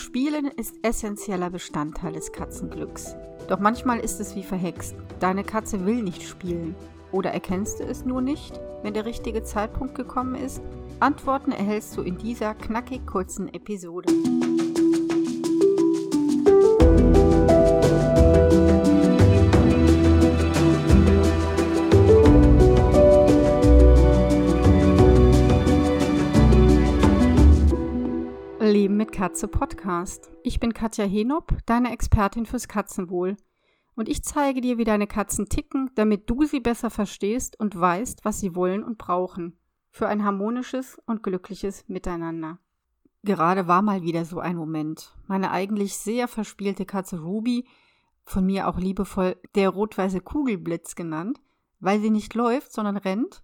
Spielen ist essentieller Bestandteil des Katzenglücks. Doch manchmal ist es wie verhext. Deine Katze will nicht spielen. Oder erkennst du es nur nicht, wenn der richtige Zeitpunkt gekommen ist? Antworten erhältst du in dieser knackig kurzen Episode. Katze Podcast. Ich bin Katja Henop, deine Expertin fürs Katzenwohl. Und ich zeige dir, wie deine Katzen ticken, damit du sie besser verstehst und weißt, was sie wollen und brauchen. Für ein harmonisches und glückliches Miteinander. Gerade war mal wieder so ein Moment. Meine eigentlich sehr verspielte Katze Ruby, von mir auch liebevoll der rot-weiße Kugelblitz genannt, weil sie nicht läuft, sondern rennt,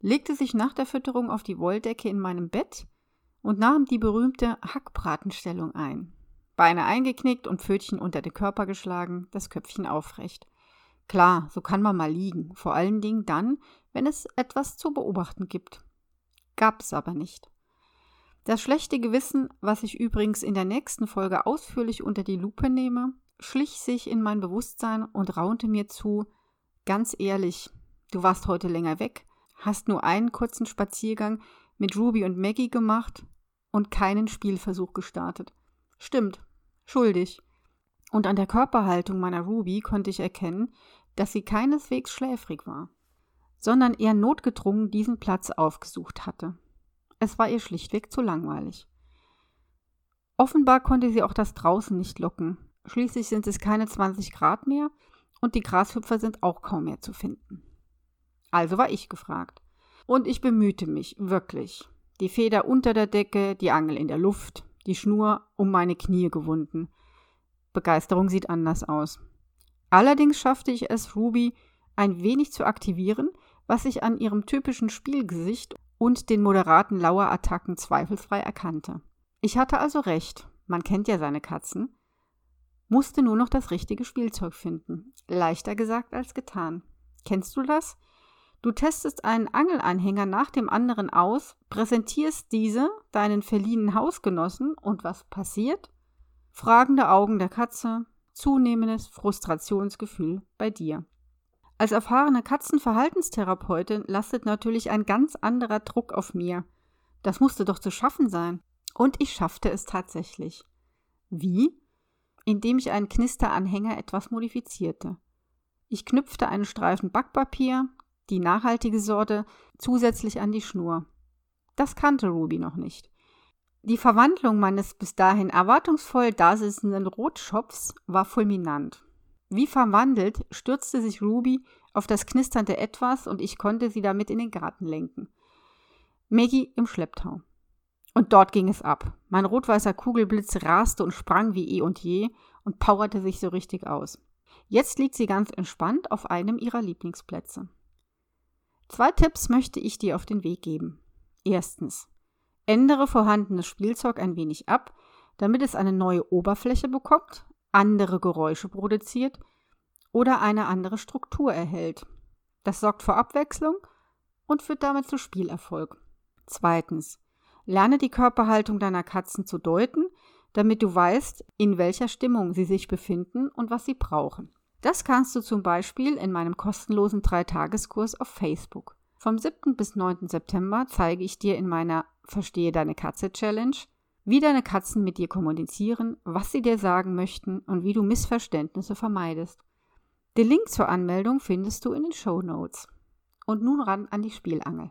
legte sich nach der Fütterung auf die Wolldecke in meinem Bett und nahm die berühmte Hackbratenstellung ein. Beine eingeknickt und Pfötchen unter den Körper geschlagen, das Köpfchen aufrecht. Klar, so kann man mal liegen, vor allen Dingen dann, wenn es etwas zu beobachten gibt. Gab's aber nicht. Das schlechte Gewissen, was ich übrigens in der nächsten Folge ausführlich unter die Lupe nehme, schlich sich in mein Bewusstsein und raunte mir zu, ganz ehrlich, du warst heute länger weg, hast nur einen kurzen Spaziergang mit Ruby und Maggie gemacht und keinen Spielversuch gestartet. Stimmt, schuldig. Und an der Körperhaltung meiner Ruby konnte ich erkennen, dass sie keineswegs schläfrig war, sondern eher notgedrungen diesen Platz aufgesucht hatte. Es war ihr schlichtweg zu langweilig. Offenbar konnte sie auch das draußen nicht locken. Schließlich sind es keine 20 Grad mehr und die Grashüpfer sind auch kaum mehr zu finden. Also war ich gefragt. Und ich bemühte mich, wirklich. Die Feder unter der Decke, die Angel in der Luft, die Schnur um meine Knie gewunden. Begeisterung sieht anders aus. Allerdings schaffte ich es, Ruby ein wenig zu aktivieren, was ich an ihrem typischen Spielgesicht und den moderaten Lauerattacken zweifelsfrei erkannte. Ich hatte also recht, man kennt ja seine Katzen, musste nur noch das richtige Spielzeug finden. Leichter gesagt als getan. Kennst du das? Du testest einen Angelanhänger nach dem anderen aus, präsentierst diese deinen verliehenen Hausgenossen und was passiert? Fragende Augen der Katze, zunehmendes Frustrationsgefühl bei dir. Als erfahrene Katzenverhaltenstherapeutin lastet natürlich ein ganz anderer Druck auf mir. Das musste doch zu schaffen sein. Und ich schaffte es tatsächlich. Wie? Indem ich einen Knisteranhänger etwas modifizierte. Ich knüpfte einen Streifen Backpapier, die nachhaltige Sorte, zusätzlich an die Schnur. Das kannte Ruby noch nicht. Die Verwandlung meines bis dahin erwartungsvoll dasitzenden Rotschopfs war fulminant. Wie verwandelt stürzte sich Ruby auf das knisternde Etwas und ich konnte sie damit in den Garten lenken. Maggie im Schlepptau. Und dort ging es ab. Mein rot-weißer Kugelblitz raste und sprang wie eh und je und powerte sich so richtig aus. Jetzt liegt sie ganz entspannt auf einem ihrer Lieblingsplätze. Zwei Tipps möchte ich dir auf den Weg geben. Erstens. Ändere vorhandenes Spielzeug ein wenig ab, damit es eine neue Oberfläche bekommt, andere Geräusche produziert oder eine andere Struktur erhält. Das sorgt für Abwechslung und führt damit zu Spielerfolg. Zweitens. Lerne die Körperhaltung deiner Katzen zu deuten, damit du weißt, in welcher Stimmung sie sich befinden und was sie brauchen. Das kannst du zum Beispiel in meinem kostenlosen Dreitageskurs auf Facebook. Vom 7. bis 9. September zeige ich dir in meiner Verstehe deine Katze Challenge, wie deine Katzen mit dir kommunizieren, was sie dir sagen möchten und wie du Missverständnisse vermeidest. Den Link zur Anmeldung findest du in den Show Notes. Und nun ran an die Spielangel.